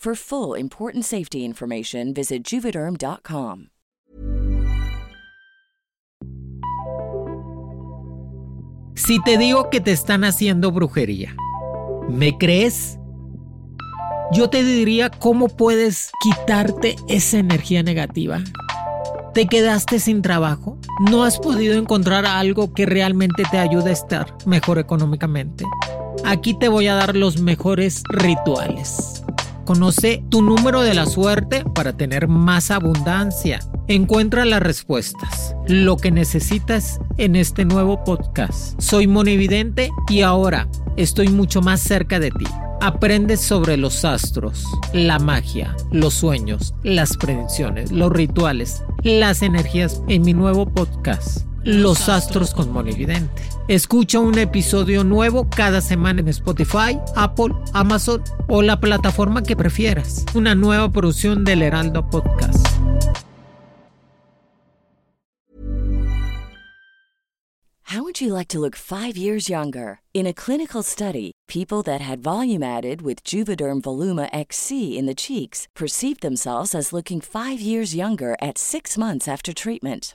For full important safety information, visit juvederm.com. Si te digo que te están haciendo brujería, ¿me crees? Yo te diría cómo puedes quitarte esa energía negativa. ¿Te quedaste sin trabajo? ¿No has podido encontrar algo que realmente te ayude a estar mejor económicamente? Aquí te voy a dar los mejores rituales. Conoce tu número de la suerte para tener más abundancia. Encuentra las respuestas, lo que necesitas en este nuevo podcast. Soy Monividente y ahora estoy mucho más cerca de ti. Aprende sobre los astros, la magia, los sueños, las predicciones, los rituales, las energías en mi nuevo podcast. Los Astros con Monividente. Escucha un episodio nuevo cada semana en Spotify, Apple, Amazon o la plataforma que prefieras. Una nueva producción del Heraldo Podcast. How would you like to look five years younger? In a clinical study, people that had volume added with Juvederm Voluma XC in the cheeks perceived themselves as looking five years younger at six months after treatment.